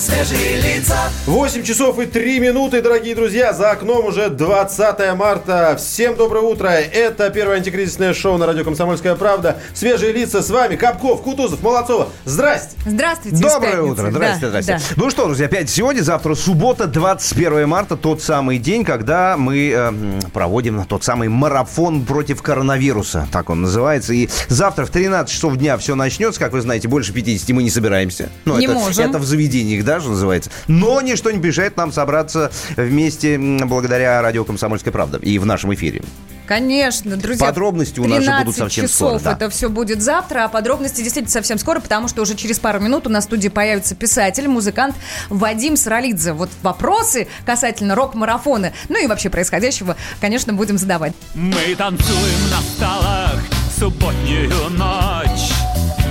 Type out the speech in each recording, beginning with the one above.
свежие лица. 8 часов и 3 минуты, дорогие друзья. За окном уже 20 марта. Всем доброе утро. Это первое антикризисное шоу на радио «Комсомольская правда». Свежие лица с вами. Капков, Кутузов, Молодцова. Здрасте. Здравствуйте. Доброе пятницы. утро, здрасте, Да, здрасте. да. Ну что, друзья, опять сегодня, завтра суббота, 21 марта, тот самый день, когда мы эм, проводим тот самый марафон против коронавируса, так он называется. И завтра в 13 часов дня все начнется, как вы знаете, больше 50 мы не собираемся. Ну, Не это, можем. Это в заведениях даже называется. Но ничто не мешает нам собраться вместе благодаря радио «Комсомольская правда» и в нашем эфире. Конечно, друзья. Подробности у нас же будут 13 совсем часов скоро, да. это все будет завтра, а подробности действительно совсем скоро, потому что уже через пару минут у нас в студии появится писатель, музыкант Вадим Саралидзе. Вот вопросы касательно рок-марафона, ну и вообще происходящего, конечно, будем задавать. Мы танцуем на столах субботнюю ночь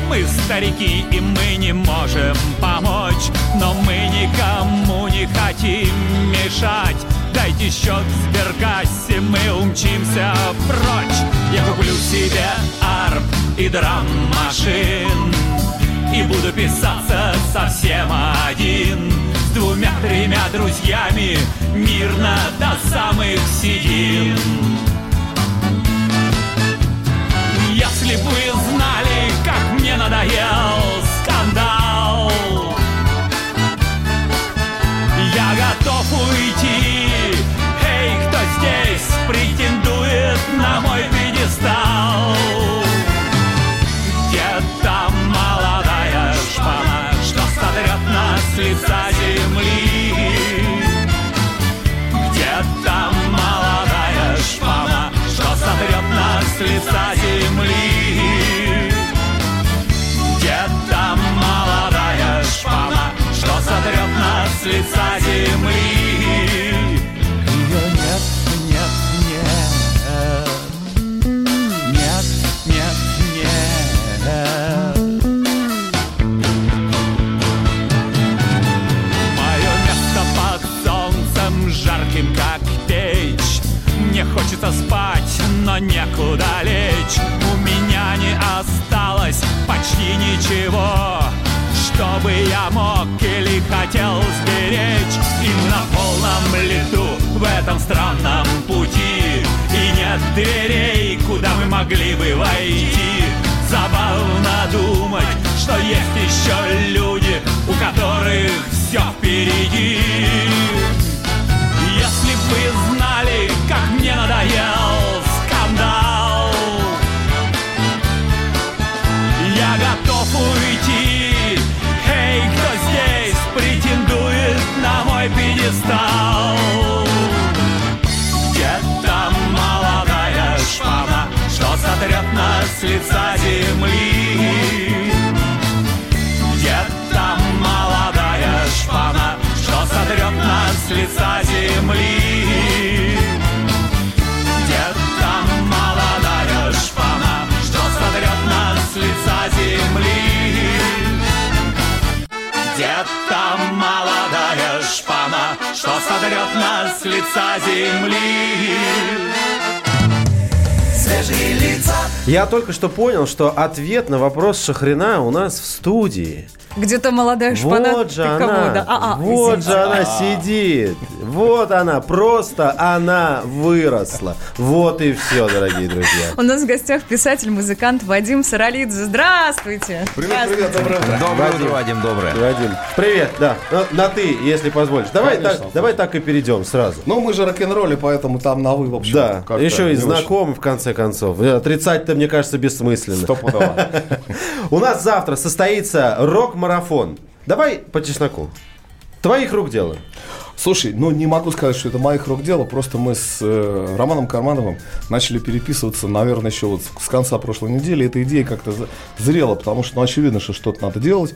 Мы старики и мы не можем помочь. Но мы никому не хотим мешать. Дайте счет в сберкассе, мы умчимся прочь. Я куплю себе арп и драм-машин И буду писаться совсем один. С двумя-тремя друзьями Мирно до самых седин надоел скандал Я готов уйти Эй, кто здесь претендует на мой пьедестал? Где там молодая шпана, что сотрет нас с лица земли? Где там молодая шпана, что сотрет нас с лица земли? Лица земли? Нет, нет, нет. Нет, нет, нет. Мое место под солнцем жарким, как печь Мне хочется спать, но некуда лечь У меня не осталось нет дверей, куда мы могли бы войти Забавно думать, что есть еще люди, у которых все впереди. Если бы вы знали, как мне надоел скандал, я готов уйти. Эй, кто здесь претендует на мой пьедестал? Сотрет нас с лица земли? Где там молодая шпана, что сотрет нас с лица земли? Где там молодая шпана, что сотрет нас с лица земли? Где там молодая шпана, что сотрет нас с лица земли? Свежие лица. Я только что понял, что ответ на вопрос Шахрина у нас в студии. Где-то молодая шпана. Вот же она. да? А, а, вот извините. же она сидит. Вот она. Просто она выросла. Вот и все, дорогие друзья. У нас в гостях писатель, музыкант Вадим Саралидзе. Здравствуйте. Привет, привет, доброе утро. Доброе утро, Вадим, доброе. Вадим, привет, да. На, на ты, если позволишь. Давай так, давай так и перейдем сразу. Ну, мы же рок-н-ролле, поэтому там на вы, в общем, Да, еще и знакомы, в конце концов. Отрицать-то, мне кажется, бессмысленно. Стопудово. У нас завтра состоится рок-марафон. Давай по чесноку. Твоих рук дело. Слушай, ну не могу сказать, что это моих рук дело, просто мы с э, Романом Кармановым начали переписываться, наверное, еще вот с конца прошлой недели. Эта идея как-то зрела, потому что, ну, очевидно, что что-то надо делать,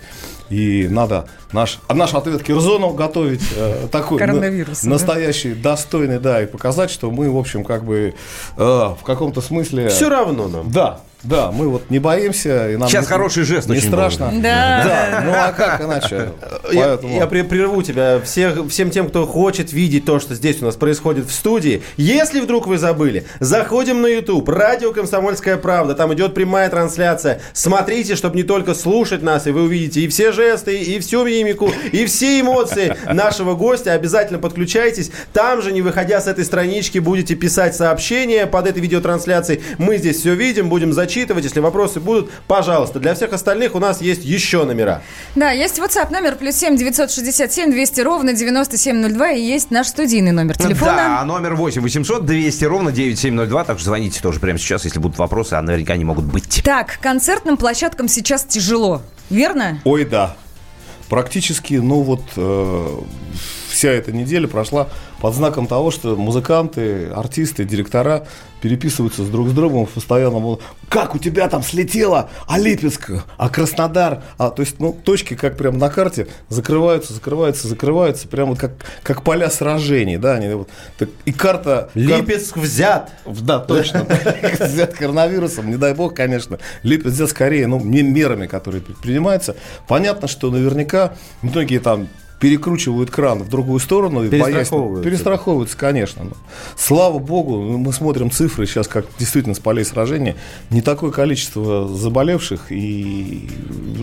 и надо наш, наш ответ Кирзонов готовить э, такой на- Коронавирусу, да? настоящий, достойный, да, и показать, что мы, в общем, как бы э, в каком-то смысле... Все равно нам. Да, Да, мы вот не боимся. И нам Сейчас не- хороший жест Не очень страшно. был. Да. Да, ну а как иначе? Я, Поэтому- я при- прерву тебя всех, всем тем, кто хочет видеть то, что здесь у нас происходит в студии. Если вдруг вы забыли, заходим на YouTube, радио «Комсомольская правда», там идет прямая трансляция. Смотрите, чтобы не только слушать нас, и вы увидите и все жесты, и всю мимику, и все эмоции нашего гостя. Обязательно подключайтесь. Там же, не выходя с этой странички, будете писать сообщения под этой видеотрансляцией. Мы здесь все видим, будем зачитывать. Если вопросы будут, пожалуйста. Для всех остальных у нас есть еще номера. Да, есть WhatsApp номер плюс 7 967 200 ровно 9702 и есть наш студийный номер телефона. Да, а номер 8 800 200 ровно 9702. Так что звоните тоже прямо сейчас, если будут вопросы, а наверняка они могут быть. Так, концертным площадкам сейчас тяжело, верно? Ой, да. Практически, ну вот, э, вся эта неделя прошла под знаком того, что музыканты, артисты, директора переписываются с друг с другом постоянно. мол, Как у тебя там слетело? А Липецк? А Краснодар? А, то есть, ну, точки, как прям на карте, закрываются, закрываются, закрываются, прям вот как, как поля сражений, да, они вот, так, и карта... кар- Липецк взят. да, точно. Взят коронавирусом, не дай бог, конечно. Липец взят скорее, ну, не мерами, которые предпринимаются. Понятно, что наверняка многие там перекручивают кран в другую сторону. и боясь- Перестраховываются. Перестраховываются, конечно. Но Слава богу, мы смотрим цифры сейчас, как действительно с полей сражения. Не такое количество заболевших и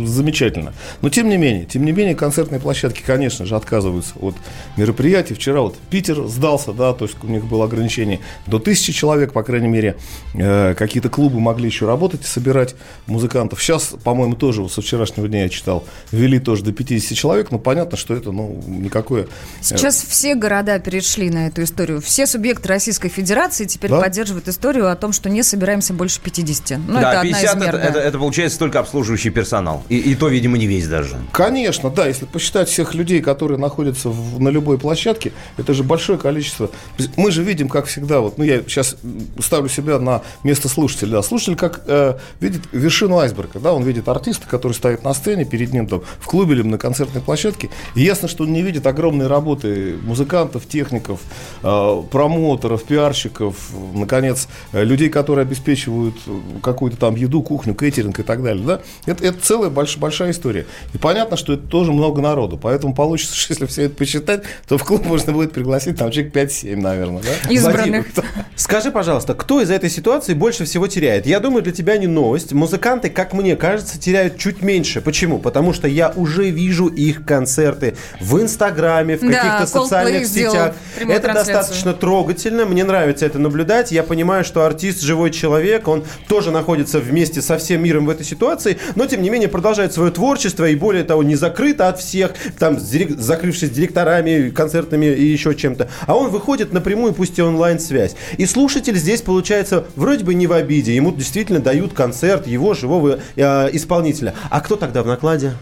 замечательно. Но тем не менее, тем не менее, концертные площадки, конечно же, отказываются от мероприятий. Вчера вот Питер сдался, да, то есть у них было ограничение до тысячи человек, по крайней мере. Э, какие-то клубы могли еще работать и собирать музыкантов. Сейчас, по-моему, тоже вот со вчерашнего дня я читал, ввели тоже до 50 человек, но понятно, что это, ну, никакое... э, Сейчас все города перешли на эту историю. Все субъекты Российской Федерации теперь Да? поддерживают историю о том, что не собираемся больше 50. Ну, это да, одна 50 из это, мер, да. это- это получается только обслуживающий персонал. И, и то, видимо, не весь даже. Конечно, да, если посчитать всех людей, которые находятся в- на любой площадке, это же большое количество. Мы же видим, как всегда, вот, ну я сейчас ставлю себя на место слушателя, да, слушатель как э, видит вершину айсберга, да, он видит артиста, который стоит на сцене, перед ним там в клубе или на концертной площадке, и ясно, что он не видит огромной работы музыкантов, техников, э, промоутеров, пиарщиков, наконец, э, людей, которые обеспечивают э, какую-то там еду, кухню, кейтеринг и так далее, да, это, это целая больш- большая история. И понятно, что это тоже много народу, поэтому получится, что если все это посчитать, то в клуб можно будет пригласить там человек 5-7, наверное, да? Избранных. Скажи, пожалуйста, кто из этой ситуации больше всего теряет? Я думаю, для тебя не новость. Музыканты, как мне кажется, теряют чуть меньше. Почему? Потому что я уже вижу их концерты в Инстаграме, в Да, каких-то Coldplay социальных сетях. Это трансляцию. достаточно трогательно. Мне нравится это наблюдать. Я понимаю, что артист живой человек, он тоже находится вместе со всем миром в этой ситуации, но тем не менее продолжает свое творчество и более того не закрыто от всех, там закрывшись директорами, концертными и еще чем-то. А он выходит напрямую, пусть и онлайн-связь. И слушатель здесь получается вроде бы не в обиде. Ему действительно дают концерт его живого э, исполнителя. А кто тогда в накладе?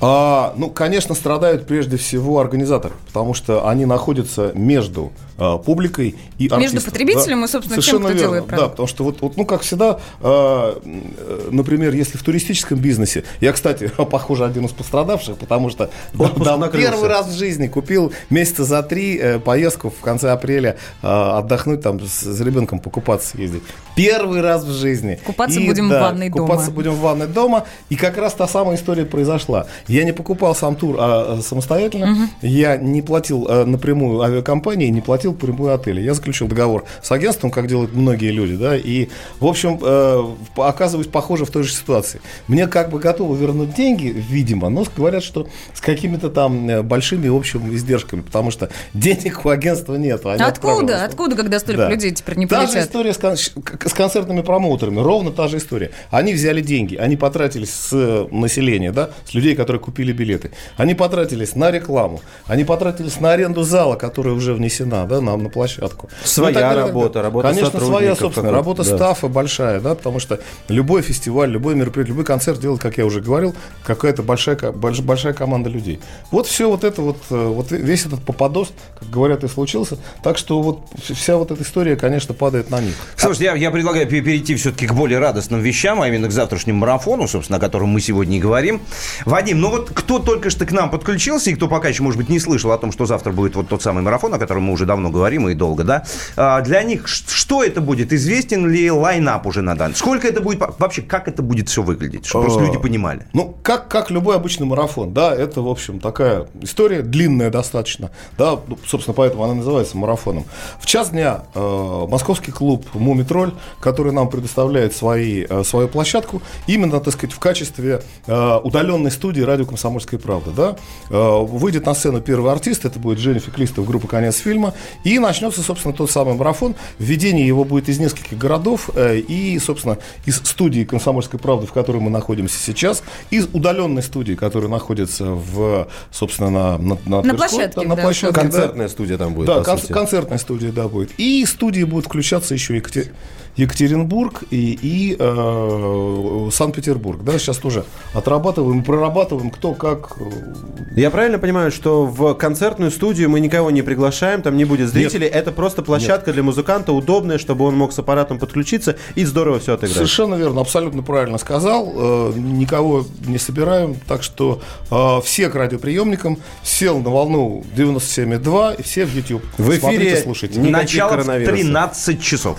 А, ну, конечно, страдают прежде всего организаторы, потому что они находятся между а, публикой и артистом. потребителем и, собственно, тем, Совершенно кто верно, делает Да, продукт. потому что вот, вот, ну, как всегда, а, э, например, если в туристическом бизнесе, я, кстати, похоже, один из пострадавших, потому что да, Отпуск да, накрылся. первый раз в жизни купил месяца за три э, поездку в конце апреля а, отдохнуть там с, с ребенком покупаться съездить. Первый раз в жизни. Купаться будем в ванной дома. купаться будем в ванной дома. И как раз та самая история произошла. Я не покупал сам тур а, самостоятельно. Я не платил а, напрямую авиакомпании, не платил прямую отеле. Я заключил договор с агентством, как делают многие люди. Да, и, в общем, э, оказываюсь, похоже, в той же ситуации. Мне как бы готовы вернуть деньги, видимо, но говорят, что с какими-то там э, большими, в общем, издержками. Потому что денег у агентства нет. Они Откуда? Откуда, когда столько Да. людей теперь не Та же полетят? история с, кон- с концертными промоутерами, ровно та же история. Они взяли деньги, они потратились с э, населения, да, с людей, которые купили билеты. Они потратились на рекламу, они потратились на аренду зала, которая уже внесена, да, на, на площадку. Своя Ну так работа, работа Конечно, своя, собственно, работа да. стафа большая, да, потому что любой фестиваль, любой мероприятие, любой концерт делает, как я уже говорил, какая-то большая, большая команда людей. Вот все вот это вот, э, вот весь этот попадос, как говорят, и случился. Так что вот вся вот эта история, конечно, падает на них. Слушайте, я, я предлагаю пе- перейти все-таки к более радостным вещам, а именно к завтрашнему марафону, собственно, о котором мы сегодня и говорим. Вадим, ну вот кто только что к нам подключился, и кто пока еще, может быть, не слышал о том, что завтра будет вот тот самый марафон, о котором мы уже давно говорим и долго, да, а, для них что это будет? Известен ли лайнап уже на данный? Сколько это будет? Вообще, как это будет все выглядеть? Чтобы просто Э, люди понимали. Ну, как, как любой обычный марафон, да, это, в общем, такая история длинная достаточно, да, ну, собственно, поэтому она называется марафоном. В час дня э, московский клуб «Мумитроль», который нам предоставляет свои, э, свою площадку, именно, так сказать, в качестве э, удаленной студии «Радио Комсомольская правда», да, э, выйдет на сцену первый артист, это будет Женя Феклистов, группа «Конец фильма», и начнется, собственно, тот самый марафон. Введение его будет из нескольких городов э, и, собственно, из студии «Комсомольской правды», в которой мы находимся сейчас, из удаленной студии, которая находится в, собственно, на, на, На Тверской, площадке, да, на да. площадке, да. Концертная студия там будет, Да, кон- сути. концертная студия, да, будет. И студии будут включаться еще Екатер- Екатеринбург и, и э, Санкт-Петербург. Да, сейчас тоже отрабатываем, прорабатываем, кто как. э, Я правильно понимаю, что в концертную студию мы никого не приглашаем, там не будет зрителей, это просто площадка для музыканта, удобная, чтобы он мог с аппаратом подключиться и здорово все отыграть. Совершенно верно, абсолютно правильно сказал. Э, никого не собираем, так что э, все к радиоприемникам сел на волну 97,2 и все в YouTube. В эфире Смотрите, слушайте. Начало в коронавируса. 13 часов.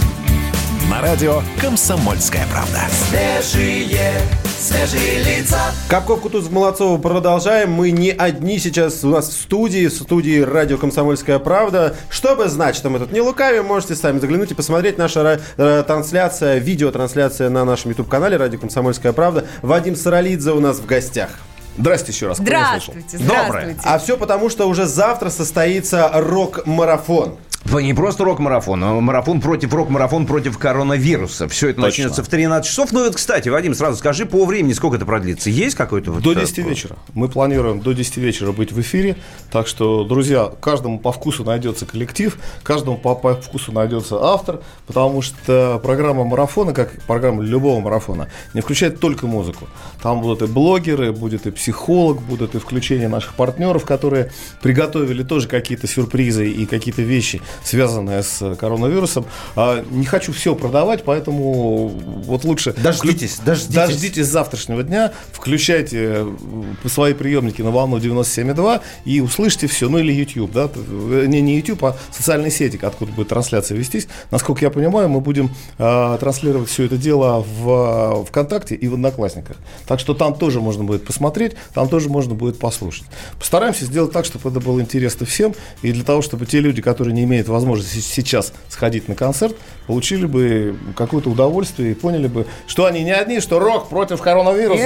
На радио «Комсомольская правда». Свежие, свежие лица. Капков, Кутузов, Молодцова продолжаем. Мы не одни сейчас у нас в студии, в студии радио «Комсомольская правда». Что бы значит, мы тут не лукавим, можете сами заглянуть и посмотреть. Наша ра- э, трансляция, видеотрансляция на нашем YouTube-канале «Радио Комсомольская правда». Вадим Саралидзе у нас в гостях. Здрасте еще раз. слышал. Здравствуйте, Доброе. здравствуйте. А все потому, что уже завтра состоится рок-марафон. Не просто рок-марафон, а марафон против рок-марафон против коронавируса. Все это Точно. начнется в 13 часов. Ну, вот, кстати, Вадим, сразу скажи по времени, сколько это продлится. Есть какой-то вот... До э, 10 вечера. Мы планируем до 10 вечера быть в эфире. Так что, друзья, каждому по вкусу найдется коллектив, каждому по, по вкусу найдется автор, потому что программа марафона, как программа любого марафона, не включает только музыку. Там будут и блогеры, будет и психолог, будут и включение наших партнеров, которые приготовили тоже какие-то сюрпризы и какие-то вещи, связанные с коронавирусом. А, не хочу все продавать, поэтому вот лучше... Дождитесь, вклю- дождитесь. Дождитесь завтрашнего дня, включайте э, свои приемники на волну 97,2 и услышите все, ну или YouTube, да, не, не YouTube, а социальные сети, откуда будет трансляция вестись. Насколько я понимаю, мы будем э, транслировать все это дело в э, ВКонтакте и в Одноклассниках. Так что там тоже можно будет посмотреть, там тоже можно будет послушать. Постараемся сделать так, чтобы это было интересно всем, и для того, чтобы те люди, которые не имеют возможности сейчас сходить на концерт, получили бы какое-то удовольствие и поняли бы, что они не одни, что рок против коронавируса.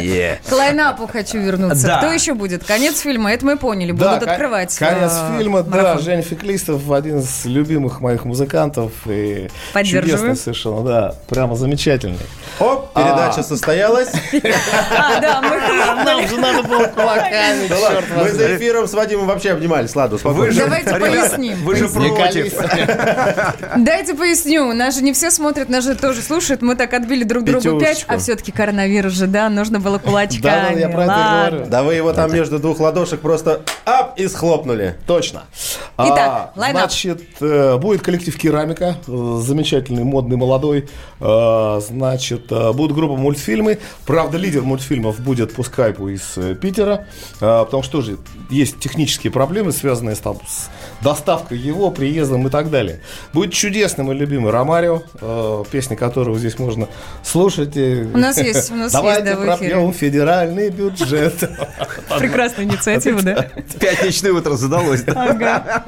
Е. К лайнапу хочу вернуться. Да. Кто еще будет? Конец фильма, это мы поняли. Да, Будут открывать. Конец э, фильма, да. Женя Феклистов, один из любимых моих музыкантов. И Поддерживаю. чудесный совершенно, да. Прямо замечательный. Оп, передача состоялась. А, да, мы хлопнули. же надо было кулаками, Да ладно, Мы за эфиром с Вадимом вообще обнимались. Ладно, же, Давайте поясним. Вы же против. Дайте поясню. Нас же не все смотрят, нас же тоже слушают. Мы так отбили друг другу пять, а все-таки коронавирус же, да, нужно было кулачками. Да, я про это говорю. Да вы его там между двух ладошек просто ап и схлопнули. Точно. Итак, лайнап. Значит, э, будет коллектив «Керамика», э, замечательный, модный, молодой. Э, Значит, будут группа мультфильмы. Правда, лидер мультфильмов будет по скайпу из э, Питера, э, потому что тоже есть технические проблемы, связанные с, там, с доставкой его, приездом и так далее. Будет чудесный мой любимый Ромарио, э, песни которого здесь можно слушать. У нас есть, у нас есть, Давайте да, в эфире. пропьем федеральный бюджет. Прекрасная инициатива, да? Пятничное утро задалось. да? Ага.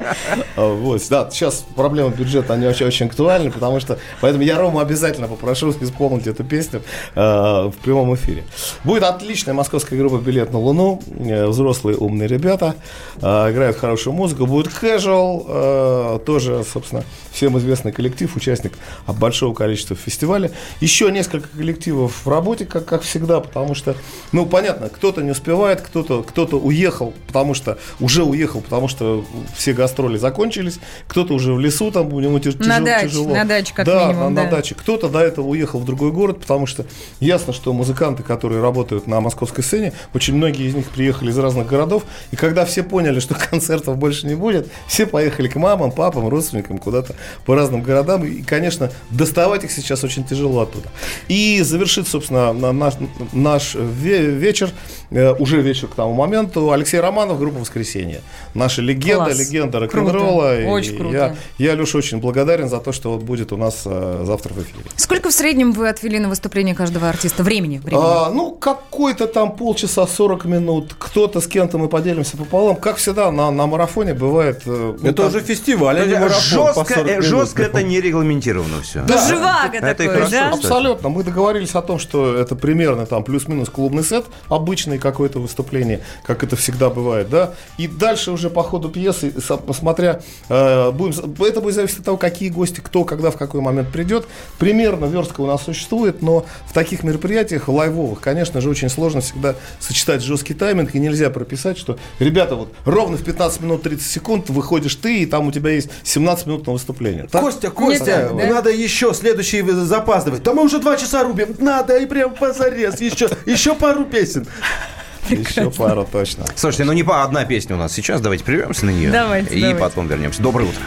А, Вот, да, сейчас проблемы бюджета, они очень, очень актуальны, потому что, поэтому я Рому обязательно попрошу исполнить эту песню э, в прямом эфире. Будет отличная московская австрийская группа «Билет на Луну». Э, Взрослые умные ребята. э, Играют хорошую музыку. Будет casual. э, Тоже, собственно, всем известный коллектив, участник большого количества фестивалей. Еще несколько коллективов в работе, как, как всегда, потому что, ну, понятно, кто-то не успевает, кто-то кто уехал, потому что уже уехал, потому что все гастроли закончились, кто-то уже в лесу, там у него тяж- На тяжело. даче, тяжело. на даче, как да, минимум, на, на да. даче. Кто-то до этого уехал в другой город, потому что ясно, что музыканты, которые работают на московской сцене, очень многие из них приехали из разных городов, и когда все поняли, что концертов больше не будет, все поехали к мамам, папам, родственникам куда-то по разным городам, и, конечно, доставать их сейчас очень тяжело оттуда. И завершит, собственно, на- наш, наш ве- вечер, э, уже вечер к тому моменту, Алексей Романов, группа «Воскресенье». Наша легенда, Класс. легенда рок-н-ролла. И Очень круто. Я, я, Леша, очень благодарен за то, что вот будет у нас э, завтра в эфире. Сколько в среднем вы отвели на выступление каждого артиста? Времени? времени? А, ну, какой-то там полчаса, 40 минут. Кто-то с кем-то мы поделимся пополам. Как всегда, на, на марафоне бывает... э, ну, Это там- уже фестиваль, а не марафон Жестко, 40 э, минут. жестко это не регламентировано все. Ну, живаго это такое, хорошо, да? кстати. Абсолютно. Мы договорились о том, что это примерно там плюс-минус клубный сет, обычный какое-то выступление, как это всегда бывает, да. И дальше уже по ходу пьесы, смотря, э, будем, это будет зависеть от того, какие гости, кто, когда, в какой момент придет. Примерно верстка у нас существует, но в таких мероприятиях лайвовых, конечно же, очень сложно всегда сочетать жесткий тайминг, и нельзя прописать, что, ребята, вот ровно в 15 минут 30 секунд выходишь ты, и там у тебя есть 17 минут на выступление. Так? Костя, Костя, так, да? надо еще следующий запаздывать. Да мы уже два часа рубим. Надо и прям позарез. Еще, еще пару песен. Еще пару точно. Слушайте, ну не по одна песня у нас сейчас, давайте прервемся на нее. Давайте, И давайте. потом вернемся. Доброе утро.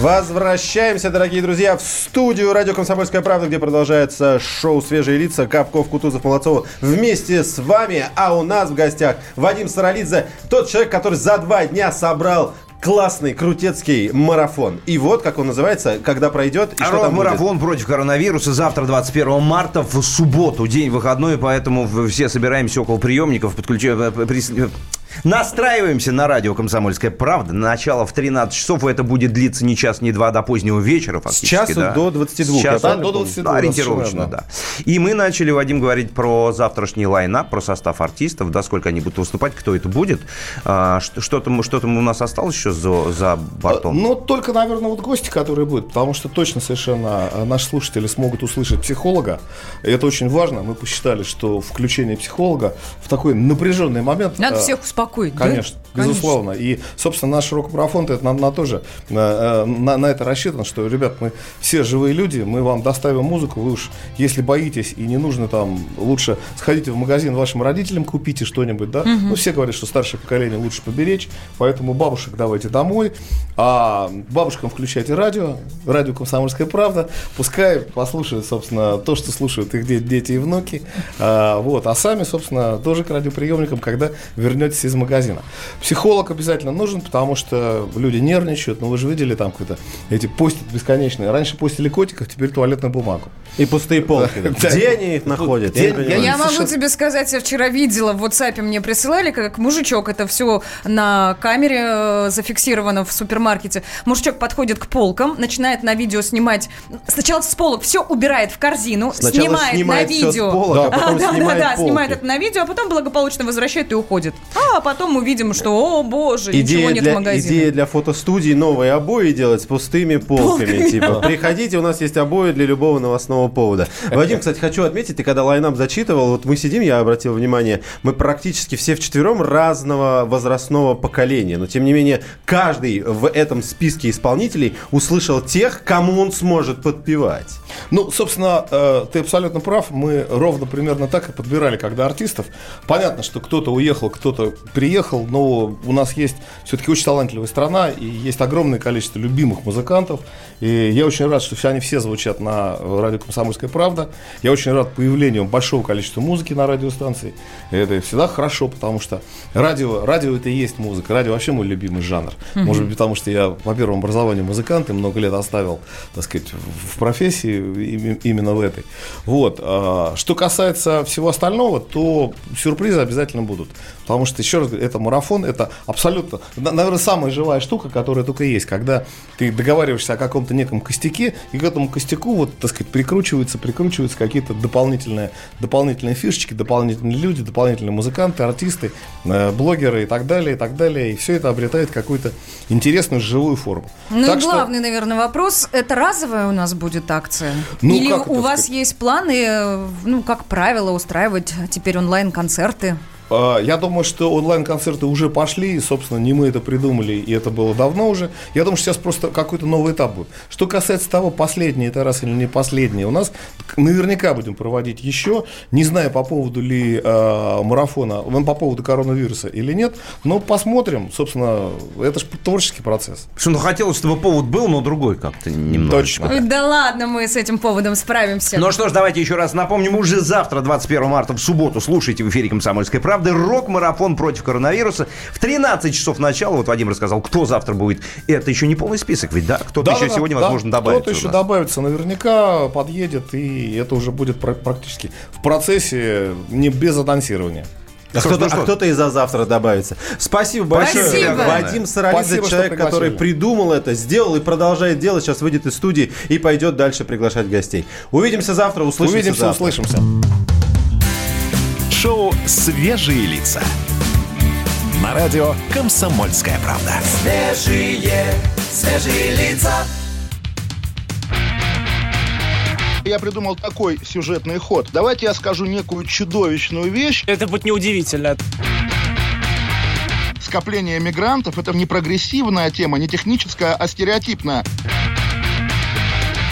Возвращаемся, дорогие друзья, в студию радио «Комсомольская правда», где продолжается шоу «Свежие лица». Капков, Кутузов, Молодцова вместе с вами. А у нас в гостях Вадим Саралидзе, тот человек, который за два дня собрал классный, крутецкий марафон. И вот, как он называется, когда пройдет и что там будет. Марафон против коронавируса завтра, 21 марта, в субботу, день выходной, поэтому все собираемся около приемников, подключаем, э, настраиваемся на радио «Комсомольская правда». Начало в 13 часов, это будет длиться не час, не два, а до позднего вечера С фактически. часу да. до 22. С часу до помню? 22. Да, ориентировочно, да. И мы начали, Вадим, говорить про завтрашний лайнап, про состав артистов, да, сколько они будут выступать, кто это будет. А, что- что-то, мы- что-то у нас осталось еще за, за бортом? Ну, только, наверное, вот гости, которые будут, потому что точно совершенно э, наши слушатели смогут услышать психолога. И это очень важно. Мы посчитали, что включение психолога в такой напряженный момент... Надо э, всех успокоить. Успокоить, да? Конечно, безусловно. И, собственно, наш рок-марафон это на, на тоже э, э, на, на это рассчитан, что, ребят, мы все живые люди, мы вам доставим музыку, вы уж, если боитесь и не нужно там, лучше сходите в магазин вашим родителям, купите что-нибудь, да. Ну, все говорят, что старшее поколение лучше поберечь, поэтому бабушек давайте домой, а бабушкам включайте радио, радио «Комсомольская правда», пускай послушают, собственно, то, что слушают их де- дети и внуки, а, вот, а сами, собственно, тоже к радиоприемникам, когда вернетесь из магазина. Психолог обязательно нужен, потому что люди нервничают, но вы же видели там какие-то эти постят бесконечные. Раньше постили котиков, теперь туалетную бумагу. И пустые полки. Да. Где они их находят? Я могу совершенно- тебе сказать, я вчера видела, в WhatsApp мне присылали, как мужичок, это все на камере э, зафиксировано в супермаркете. Мужичок подходит к полкам, начинает на видео снимать, сначала с полок все убирает в корзину, Сначала снимает, снимает на видео. полок, а потом да, снимает да, да, полки. снимает это на видео, а потом благополучно возвращает и уходит. А потом мы видим, что, о боже, ничего Идея нет в для, магазине. идея для фотостудии новые обои делать с пустыми полками. Полками, типа, приходите, у нас есть обои для любого новостного повода. Вадим, кстати, хочу отметить, ты когда лайнап зачитывал, вот мы сидим, я обратил внимание, мы практически все вчетвером разного возрастного поколения. Но, тем не менее, каждый в этом списке исполнителей услышал тех, кому он сможет подпевать. Ну, собственно, э, ты абсолютно прав. Мы ровно примерно так и подбирали, когда артистов. Понятно, что кто-то уехал, кто-то приехал, но у нас есть все-таки очень талантливая страна, и есть огромное количество любимых музыкантов. И я очень рад, что все они все звучат на радио «Комсомольская правда». Я очень рад появлению большого количества музыки на радиостанции. И это всегда хорошо, потому что радио, радио это и есть музыка. Радио вообще мой любимый жанр. Может быть, потому что я по первому образованию музыкант и много лет оставил, так сказать, в профессии им- именно в этой. Вот. а, Что касается всего остального, то сюрпризы обязательно будут. Потому что, еще раз говорю, это марафон, это абсолютно, на- наверное, самая живая штука, которая только есть, когда ты договариваешься о каком-то неком костяке, и к этому костяку, вот, так сказать, прикручиваются, прикручиваются какие-то дополнительные, дополнительные фишечки, дополнительные люди, дополнительные музыканты, артисты, э, блогеры и так далее, и так далее. И все это обретает какую-то интересную живую форму. Ну Так и что- главный, наверное, вопрос, это разовая у нас будет акция? Ну, Или у вас сказать? есть планы, э, ну, как правило, устраивать теперь онлайн-концерты? А, Я думаю, что онлайн-концерты уже пошли, и, собственно, не мы это придумали, и это было давно уже. Я думаю, что сейчас просто какой-то новый этап будет. Что касается того, последний это раз или не последний, у нас наверняка будем проводить еще, не знаю по поводу ли э, марафона, ну, по поводу коронавируса или нет, но посмотрим, собственно, это же творческий процесс. Что, ну, хотелось, чтобы повод был, но другой как-то немного. Точно. Ой, Да ладно, мы с этим поводом справимся. Ну что ж, давайте еще раз напомним. Уже завтра, 21 марта, в субботу, слушайте в эфире «Комсомольской правды» рок-марафон против коронавируса. В 13 часов начала, вот Вадим рассказал, кто завтра будет. Это еще не полный список, ведь да? Кто-то еще Да-да-да, сегодня, да, возможно, добавится Кто-то еще добавится наверняка, подъедет, и это уже будет пра- практически в процессе, не без анонсирования. А кто-то, ну а кто-то и за завтра добавится. Спасибо большое. Спасибо. Вадим Саралидзе, Спасибо, человек, который придумал это, сделал и продолжает делать. Сейчас выйдет из студии и пойдет дальше приглашать гостей. Увидимся завтра, услышимся Увидимся, завтра. услышимся. Шоу «Свежие лица». На радио «Комсомольская правда». Свежие, свежие лица. Я придумал такой сюжетный ход. Давайте я скажу некую чудовищную вещь. Это будет неудивительно. Скопление мигрантов – это не прогрессивная тема, не техническая, а стереотипная.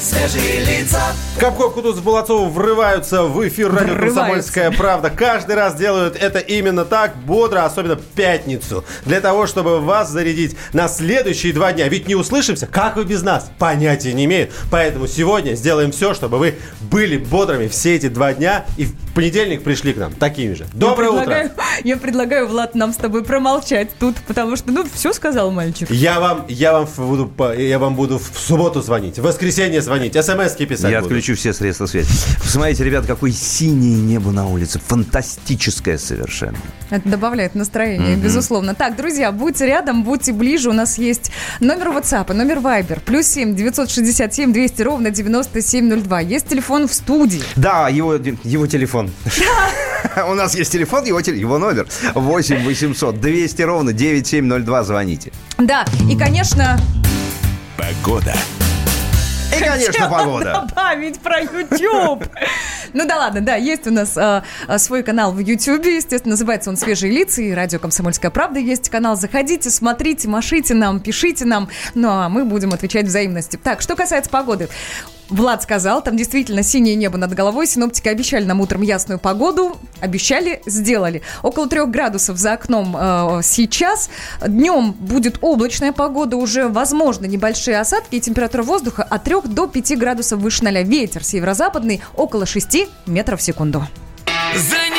свежие лица. Капков, Кутузов, Булацов врываются в эфир радио. «Комсомольская правда». Каждый раз делают это именно так, бодро, особенно в пятницу. Для того, чтобы вас зарядить на следующие два дня. Ведь не услышимся, как вы без нас, понятия не имею. Поэтому сегодня сделаем все, чтобы вы были бодрыми все эти два дня и в понедельник пришли к нам такими же. Доброе я утро! Я предлагаю, Влад, нам с тобой промолчать тут, потому что, ну, все сказал мальчик. Я вам, я вам буду, я вам буду в субботу звонить, в воскресенье звонить. Звонить, смс-ки писать Я буду. отключу все средства связи. Посмотрите, ребят, какое синее небо на улице. Фантастическое совершенно. Это добавляет настроение, безусловно. Так, друзья, будьте рядом, будьте ближе. У нас есть номер WhatsApp, номер Viber. Плюс 7 967 200 ровно 9702. Есть телефон в студии. Да, его, его телефон. У нас есть телефон, его, его номер. 8 800 200 ровно 9702. Звоните. Да, и, конечно, Погода. И, конечно, погода. добавить про YouTube. Ну да ладно, да, есть у нас а, а, свой канал в YouTube, естественно, называется он «Свежие лица», и радио «Комсомольская правда» есть канал. Заходите, смотрите, машите нам, пишите нам, ну а мы будем отвечать взаимностью. Так, что касается погоды. Влад сказал, там действительно синее небо над головой. Синоптики обещали нам утром ясную погоду. Обещали, сделали. Около трех градусов за окном э, сейчас. Днем будет облачная погода, уже возможно небольшие осадки и температура воздуха от 3 до 5 градусов выше 0. Ветер северо-западный около 6 метров в секунду. Занимайте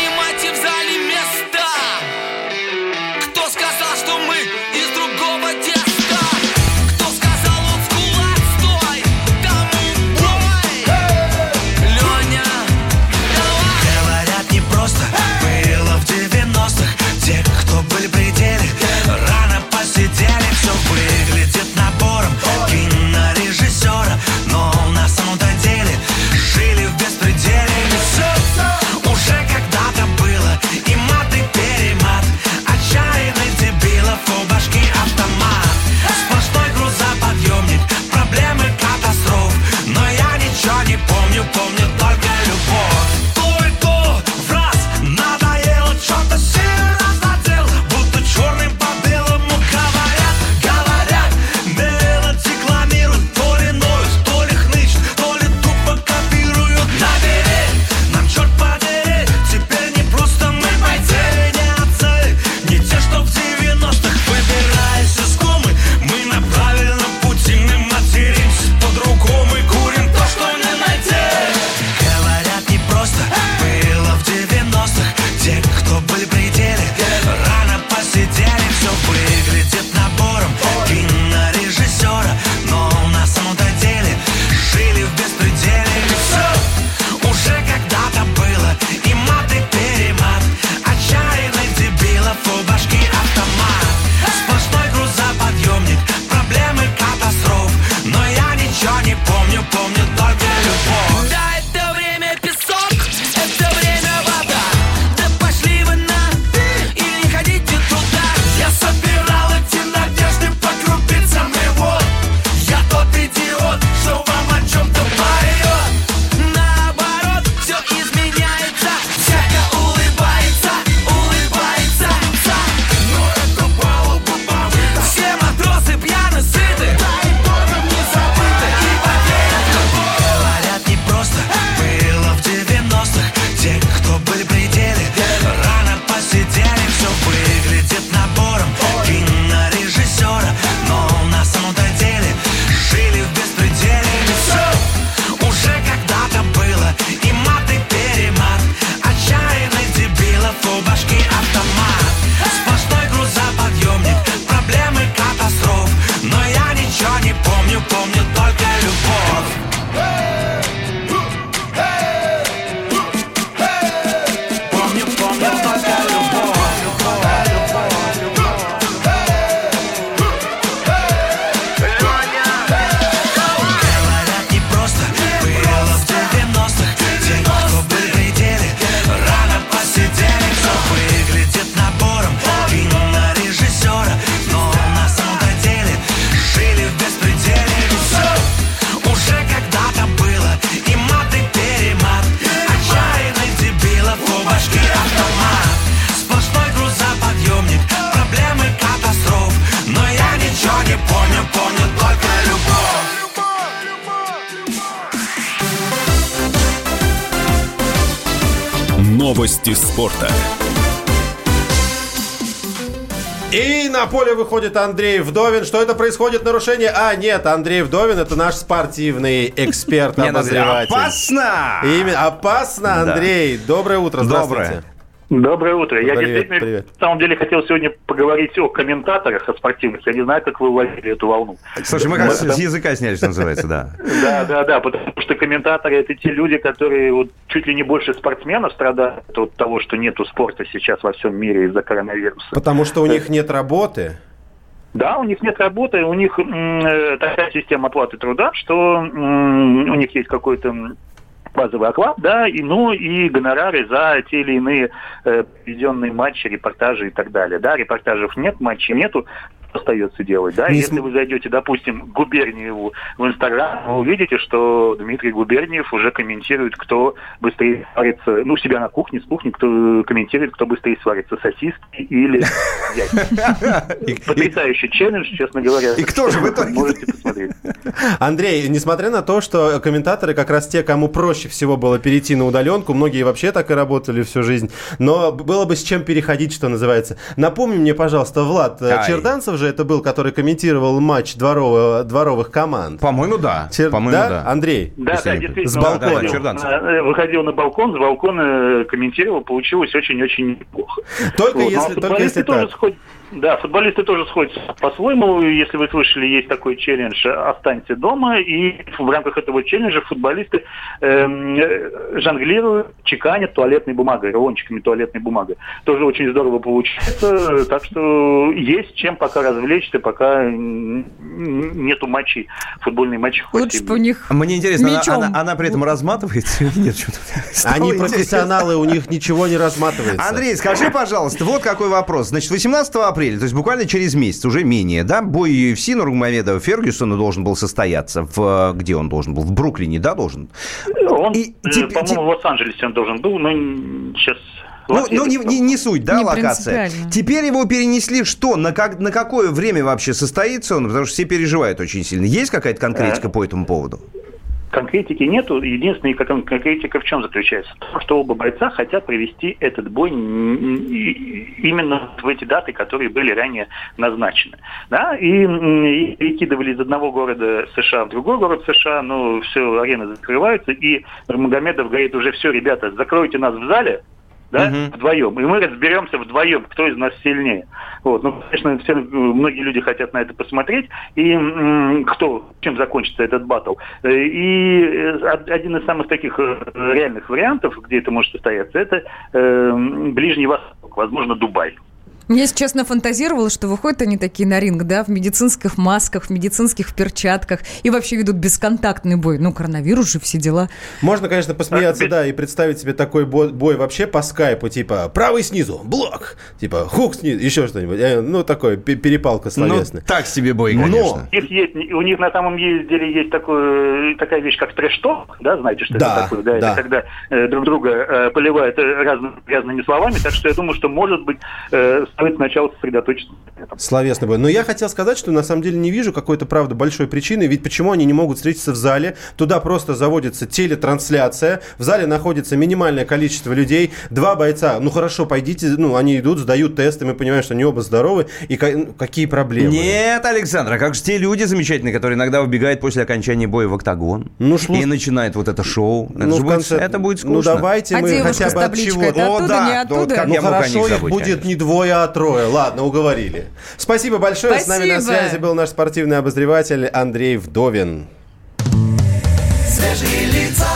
Новости спорта. И на поле выходит Андрей Вдовин. Что это происходит? Нарушение? А, нет, Андрей Вдовин это наш спортивный эксперт, Не, Андрей, обозреватель. опасно! Именно опасно. Андрей. Доброе утро, здравствуйте. Доброе. Доброе утро. Я Привет, действительно, привет. на самом деле, хотел сегодня поговорить о комментаторах, о спортивных. Я не знаю, как вы уловили эту волну. Слушай, мы как с языка сняли, что называется, да. Да, да, да, потому что комментаторы это те люди, которые вот чуть ли не больше спортсменов страдают от того, что нету спорта сейчас во всем мире из-за коронавируса. Потому что у них нет работы. Да, у них нет работы, у них м, э, такая система оплаты труда, что м, у них есть какой-то базовый оклад, да, и, ну и гонорары за те или иные э, проведенные матчи, репортажи и так далее. Да, репортажев нет, матчей нету, остается делать, да. Не Если см- вы зайдете, допустим, к Губерниеву в Инстаграм, вы увидите, что Дмитрий Губерниев уже комментирует, кто быстрее сварится, ну, себя на кухне, с кухни, кто комментирует, кто быстрее сварится, сосиски или яйца. Потрясающий челлендж, честно говоря. И кто же в итоге? Можете посмотреть. Андрей, несмотря на то, что комментаторы как раз те, кому проще всего было перейти на удаленку, многие вообще так и работали всю жизнь, но было бы с чем переходить, что называется. Напомни мне, пожалуйста, Влад, э, Ай. Черданцев же это был, который комментировал матч дворового- дворовых команд. По-моему, да. Чер- По-моему, да? да. Андрей? Да, да, действительно. С балкона. выходил, Черданцев. э, Выходил на балкон, с балкона э, комментировал, получилось очень-очень неплохо. Только Вот, ну, а если, только футболисты если тоже так. Да, футболисты тоже сходят по-своему. Если вы слышали, есть такой челлендж «Останься дома», и в рамках этого челленджа футболисты эм, э, жонглируют, чеканят туалетной бумагой, рулончиками туалетной бумаги. Тоже очень здорово получается, так что есть чем пока развлечься, пока нету матчей, футбольные матчи. Лучше бы у них Мне интересно, она, мечом. она- она при этом разматывается или нет? Они профессионалы, у них ничего не разматывается. Андрей, скажи, пожалуйста, вот какой вопрос. Значит, 18 апреля, то есть буквально через месяц, уже менее, да, бой UFC Нурмагомедова Фергюсона должен был состояться в... Где он должен был? В Бруклине, да, должен? Он, И э, по-моему, в Лос-Анджелесе он должен был, но сейчас... Ну, ну, не, не- не суть, да, Не локация. Теперь его перенесли что? На, как, на какое время вообще состоится он? Потому что все переживают очень сильно. Есть какая-то конкретика Э. по этому поводу? Конкретики нету. Единственная кон- конкретика в чем заключается? В том, что оба бойца хотят провести этот бой именно в эти даты, которые были ранее назначены. Да? И, и перекидывали из одного города США в другой город США, но все, арены закрываются, и Магомедов говорит уже, все, ребята, закройте нас в зале, да, вдвоем. И мы разберемся вдвоем, кто из нас сильнее. Вот. Ну, конечно, все, э, многие люди хотят на это посмотреть. И кто, чем закончится этот батл. Э, И э, од- один из самых таких реальных вариантов, где это может состояться, это э, Ближний Восток, возможно, Дубай. Я, если честно, фантазировала, что выходят они такие на ринг, да, в медицинских масках, в медицинских перчатках и вообще ведут бесконтактный бой. Ну, коронавирус же, все дела. Можно, конечно, посмеяться, да, и представить себе такой бой, бой вообще по скайпу, типа правый снизу, блок, типа хук снизу, еще что-нибудь. Э, Ну, такой пе- перепалка словесная. Ну, так себе бой, Но- конечно. У них, есть, у них на самом деле есть такое, такая вещь, как трэш-ток, да, знаете, что Да, это такое, да, да. это когда э, друг друга э, поливают э, разными, разными словами, так что я думаю, что, может быть, э, стоит сначала сосредоточиться на этом. Словесный бой. Но я хотел сказать, что на самом деле не вижу какой-то, правда, большой причины. Ведь почему они не могут встретиться в зале? Туда просто заводится телетрансляция. В зале находится минимальное количество людей. Два бойца. Ну хорошо, пойдите. Ну, они идут, сдают тесты. Мы понимаем, что они оба здоровы. И ну, какие проблемы? Нет, Александр, а как же те люди замечательные, которые иногда убегают после окончания боя в октагон Ну, шло- и начинают вот это шоу? Это, Ну, же в будет, конце- это будет скучно. Ну, давайте А мы хотя бы от чего-то. да, не да, вот оттуда? как Ну о хорошо, их забыть, будет конечно. не двое, трое. Ладно, уговорили. Спасибо большое. С нами на Спасибо. связи был наш спортивный обозреватель Андрей Вдовин. Свежие лица,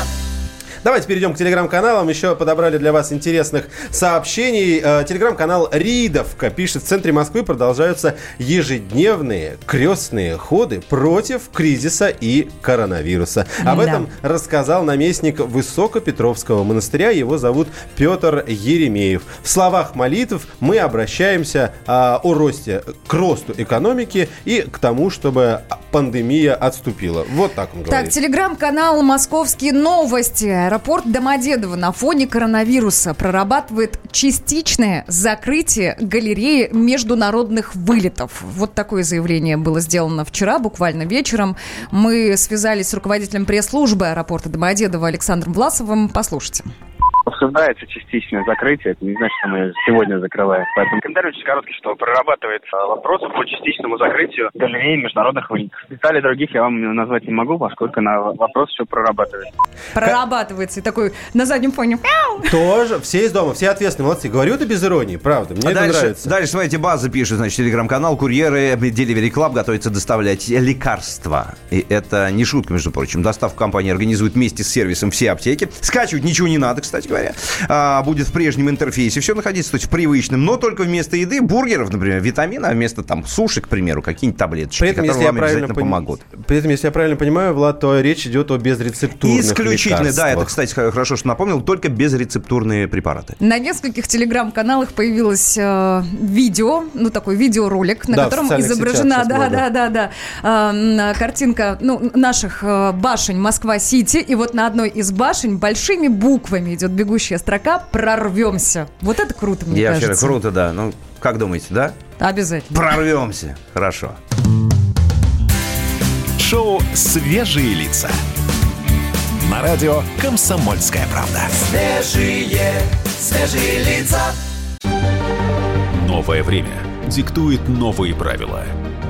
Давайте перейдем к телеграм-каналам. Еще подобрали для вас интересных сообщений. Э, Телеграм-канал Ридовка пишет, в центре Москвы продолжаются ежедневные крестные ходы против кризиса и коронавируса. Об Да. этом рассказал наместник Высокопетровского монастыря. Его зовут Петр Еремеев. В словах молитв мы обращаемся а, о росте, к росту экономики и к тому, чтобы пандемия отступила. Вот так он Так, говорит. телеграм-канал «Московские новости». Аэропорт Домодедово на фоне коронавируса прорабатывает частичное закрытие галереи международных вылетов. Вот такое заявление было сделано вчера, буквально вечером. Мы связались с руководителем пресс-службы аэропорта Домодедово Александром Власовым. Послушайте. Обсуждается частичное закрытие. Это не значит, что мы сегодня закрываем. Поэтому комментарий очень короткий, что прорабатывает а, вопросы по частичному закрытию галерей международных выставок. Деталей других я вам назвать не могу, поскольку на вопрос все прорабатывает. Прорабатывается и такой на заднем фоне. Тоже, все из дома, все ответственные, молодцы. Говорю это без иронии, правда, мне А это дальше, нравится. дальше, смотрите, база пишет, значит, телеграм-канал, курьеры Delivery Club готовится доставлять лекарства. И это не шутка, между прочим. Доставку компания организует вместе с сервисом все аптеки. Скачивать ничего не надо, кстати говоря. А, будет в прежнем интерфейсе все находиться, то есть в привычном, но только вместо еды, бургеров, например, витамина, а вместо там суши, к примеру, какие-нибудь таблеточки, При этом, которые если я вам правильно обязательно пони- помогут. При этом, если я правильно понимаю, Влад, то речь идет о безрецептурных Исключительно, да, это, лекарствах. кстати, хорошо, что напомнил, только безрецептурные препараты. На нескольких телеграм-каналах появилось э, видео, ну такой видеоролик, на Да, котором изображена, сетях да, да, да, да, э, картинка ну, наших э, башен Москва-Сити, и вот на одной из башен большими буквами идет бегущая строка «Прорвемся». Вот это круто, мне Я вчера кажется. круто, да. Ну, как думаете, да? Обязательно. Прорвемся. Хорошо. Шоу «Свежие лица». На радио «Комсомольская правда». Свежие, свежие лица. Новое время диктует новые правила.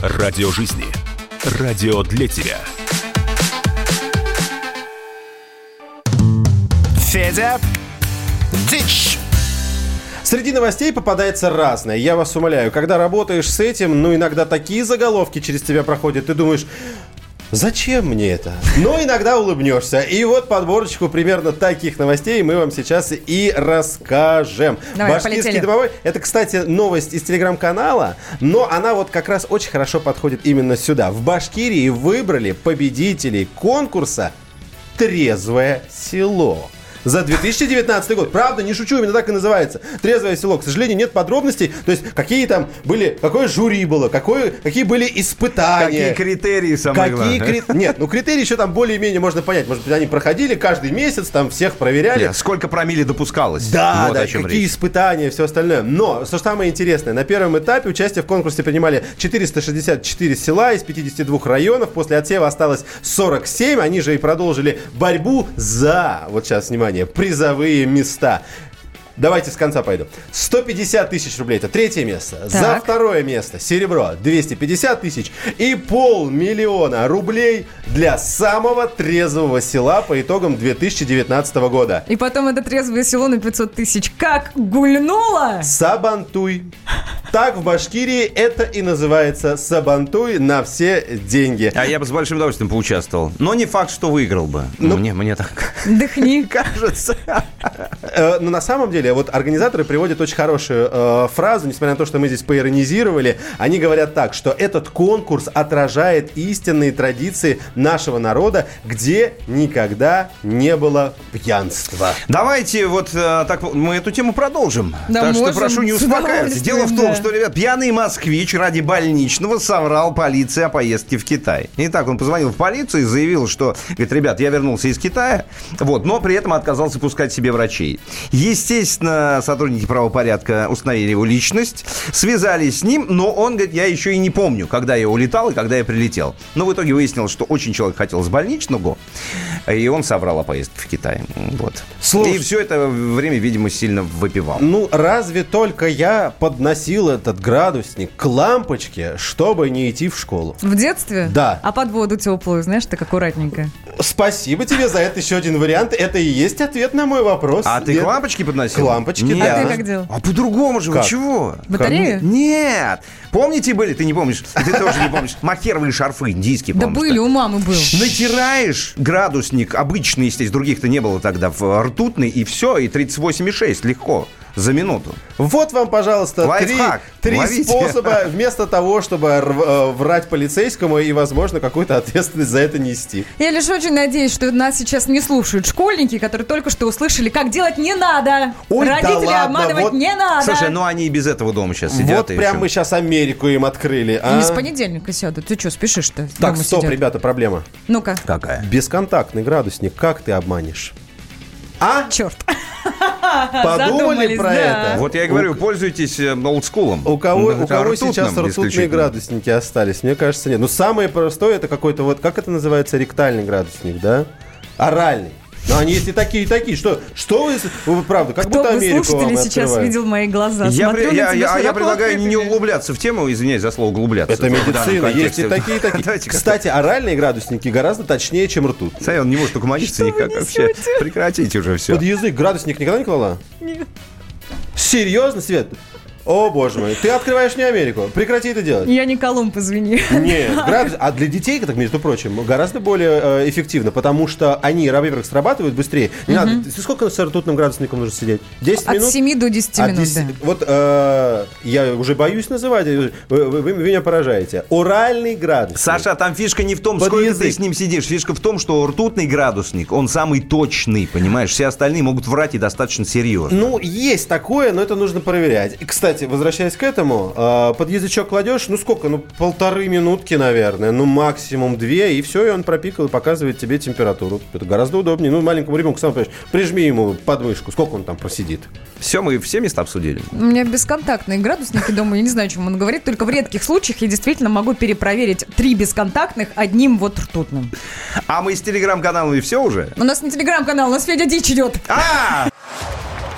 Радио жизни. Радио для тебя. Федя, дичь! Среди новостей попадается разное. Я вас умоляю, когда работаешь с этим, ну иногда такие заголовки через тебя проходят, ты думаешь, Зачем мне это? Но иногда улыбнешься. И вот подборочку примерно таких новостей мы вам сейчас и расскажем. Давай, Башкирский полетели. домовой. Это, кстати, новость из телеграм-канала, но она вот как раз очень хорошо подходит именно сюда. В Башкирии выбрали победителей конкурса «Трезвое село». За 2019 год. Правда, не шучу, именно так и называется. Трезвое село. К сожалению, нет подробностей. То есть, какие там были, какое жюри было, какое, какие были испытания. Какие критерии самое Какие главное? кри- Нет, ну критерии еще там более-менее можно понять. Может быть, они проходили каждый месяц, там всех проверяли. Нет, Сколько промили допускалось? Да, Вот да, какие речь. испытания, все остальное. Но, что самое интересное, на первом этапе участие в конкурсе принимали 464 села из 52 районов. После отсева осталось 47. Они же и продолжили борьбу за, вот сейчас, внимание, призовые места. Давайте с конца пойду. 150 тысяч рублей это третье место. За Так. второе место серебро 250 тысяч и полмиллиона рублей для самого трезвого села по итогам 2019 года. И потом это трезвое село на 500 тысяч. Как гульнуло! Сабантуй. Так в Башкирии это и называется Сабантуй на все деньги. А я бы с большим удовольствием поучаствовал. Но не факт, что выиграл бы. Ну, мне, мне так Дыхни. кажется. Э, Но на самом деле, вот организаторы приводят очень хорошую э, фразу, несмотря на то, что мы здесь поиронизировали. Они говорят так, что этот конкурс отражает истинные традиции нашего народа, где никогда не было пьянства. Давайте вот э, так вот мы эту тему продолжим. Да, так что можем, прошу не успокаиваться. Дело в том, удовольствием, что, ребят, пьяный москвич ради больничного соврал полиции о поездке в Китай. Итак, он позвонил в полицию и заявил, что, говорит, ребят, я вернулся из Китая, вот, но при этом отказался пускать себе врачей. Естественно, сотрудники правопорядка установили его личность, связались с ним, но он говорит, я еще и не помню, когда я улетал и когда я прилетел. Но в итоге выяснилось, что очень человек хотел с больничного, и он соврал о поездке в Китай. Вот. Слушай. И все это время, видимо, сильно выпивал. Ну, разве только я подносил этот градусник к лампочке, чтобы не идти в школу. В детстве? Да. А под воду теплую, знаешь, так аккуратненько. Спасибо тебе за это еще один вариант. Это и есть ответ на мой вопрос. А ты к лампочке подносил? К лампочке, Нет. да. А ты как делал? А по-другому же, вы Как? чего? Батарею? Нет. Помните были? Ты не помнишь. Ты тоже не помнишь. Махеровые шарфы индийские, Да по-моему, были, что ли. у мамы был. Натираешь градусник, обычный, естественно, других-то не было тогда, в ртутный, и все, и 38,6 легко. За минуту. Вот вам, пожалуйста, три, Лайфхак. три Ловите. способа вместо того, чтобы рв- э, врать полицейскому и, возможно, какую-то ответственность за это нести. Я лишь очень надеюсь, что нас сейчас не слушают школьники, которые только что услышали, как делать не надо. Ой, да Родители ладно, обманывать вот- не надо. Слушай, ну они и без этого дома сейчас сидят. вот прям мы сейчас Америку им открыли. а? Они с понедельника сядут. Ты что, спешишь-то? Так, Дома стоп, сидят. ребята, проблема. Ну-ка. Какая? Бесконтактный градусник, как ты обманешь? А? Черт. Подумали про да. это? Вот я и говорю, пользуйтесь э, олдскулом. У кого, Да, у кого ртутным сейчас ртутные градусники остались? Мне кажется, нет. Ну, самое простое, это какой-то вот, как это называется, ректальный градусник, да? Оральный. Но они есть и такие, и такие. Что, что вы, вы правда, как Кто будто Америку слушатели сейчас видел мои глаза? Я, при- я, я- я предлагаю не углубляться в тему, извиняюсь за слово углубляться. Это медицина, есть и такие, и такие. Давайте Кстати, оральные градусники гораздо точнее, чем ртуть. Смотри, он не может угомониться никак вообще. Прекратите уже все. Под язык градусник никогда не клала? Нет. Серьезно, Свет? О, боже мой, ты открываешь мне Америку. Прекрати это делать. Я не Колумб, извини. Нет, градус, а для детей, так между прочим, гораздо более э, эффективно, потому что они, во-первых, срабатывают быстрее. Не надо, ты сколько с ртутным градусником нужно сидеть? 10 От минут? 7 до 10 От минут, 10 да. Вот э, я уже боюсь называть, э, вы, вы- вы меня поражаете. Оральный градусник. Саша, там фишка не в том, Под сколько язык. ты с ним сидишь. Фишка в том, что ртутный градусник, он самый точный, понимаешь? Все остальные могут врать и достаточно серьезно. Ну, есть такое, но это нужно проверять. И, кстати, возвращаясь к этому, э, под язычок кладешь, ну сколько, ну полторы минутки, наверное, ну максимум две, и все, и он пропикал и показывает тебе температуру. Это гораздо удобнее. Ну, маленькому ребенку, сам понимаешь, прижми ему подмышку, сколько он там просидит. Все, мы все места обсудили. У меня бесконтактные градусники дома, я не знаю, о чем он говорит, только в редких случаях я действительно могу перепроверить три бесконтактных одним вот ртутным. А мы с телеграм-каналами все уже? У нас не телеграм-канал, у нас Федя Дичь идет. А!